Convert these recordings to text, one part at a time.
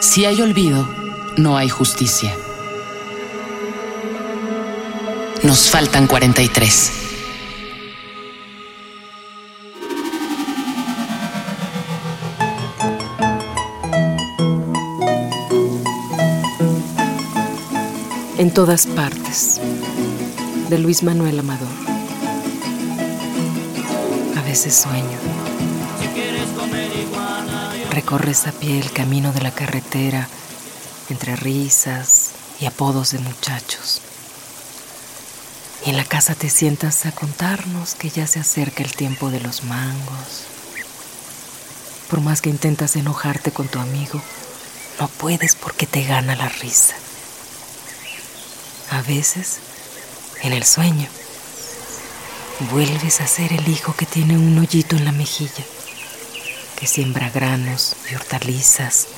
Si hay olvido, no hay justicia. Nos faltan 43. En todas partes, de Luis Manuel Amador. A veces sueño. Recorres a pie el camino de la carretera entre risas y apodos de muchachos. Y en la casa te sientas a contarnos que ya se acerca el tiempo de los mangos. Por más que intentas enojarte con tu amigo, no puedes porque te gana la risa. A veces, en el sueño, vuelves a ser el hijo que tiene un hoyito en la mejilla, que siembra granos y hortalizas,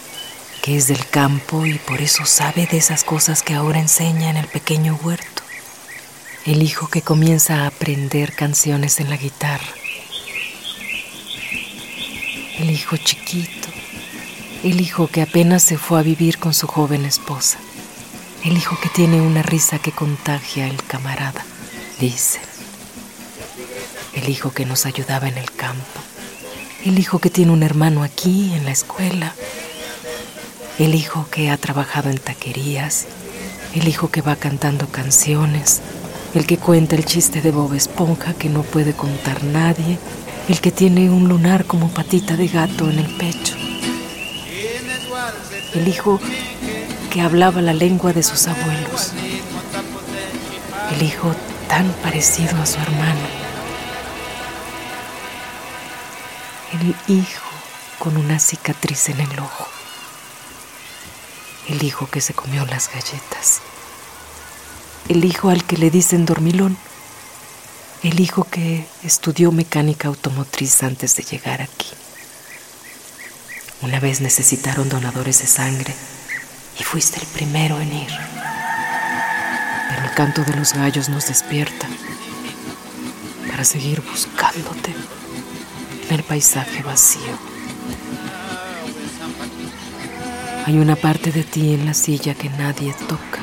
que es del campo y por eso sabe de esas cosas que ahora enseña en el pequeño huerto. El hijo que comienza a aprender canciones en la guitarra. El hijo chiquito. El hijo que apenas se fue a vivir con su joven esposa. El hijo que tiene una risa que contagia al camarada, dice. El hijo que nos ayudaba en el campo. El hijo que tiene un hermano aquí en la escuela. El hijo que ha trabajado en taquerías. El hijo que va cantando canciones. El que cuenta el chiste de Bob Esponja que no puede contar nadie. El que tiene un lunar como patita de gato en el pecho. El hijo que hablaba la lengua de sus abuelos. El hijo tan parecido a su hermano. El hijo con una cicatriz en el ojo. El hijo que se comió las galletas. El hijo al que le dicen dormilón. El hijo que estudió mecánica automotriz antes de llegar aquí. Una vez necesitaron donadores de sangre y fuiste el primero en ir. Pero el canto de los gallos nos despierta para seguir buscándote paisaje vacío. Hay una parte de ti en la silla que nadie toca,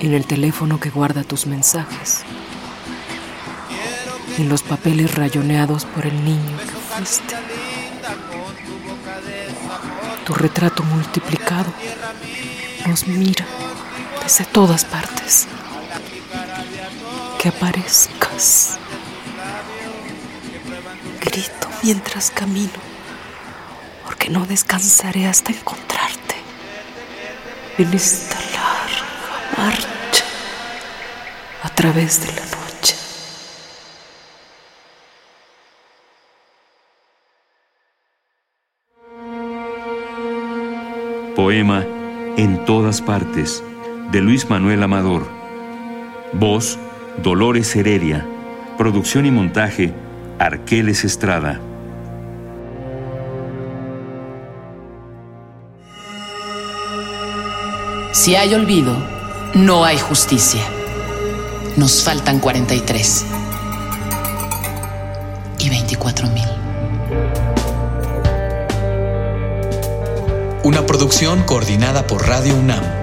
en el teléfono que guarda tus mensajes, en los papeles rayoneados por el niño que fuiste tu retrato multiplicado nos mira desde todas partes. Que aparezcas. Mientras camino, porque no descansaré hasta encontrarte en esta larga marcha a través de la noche. Poema En todas partes, de Luis Manuel Amador. Voz, Dolores Heredia. Producción y montaje, Arqueles Estrada. Si hay olvido, no hay justicia. Nos faltan 43 y 24 mil. Una producción coordinada por Radio UNAM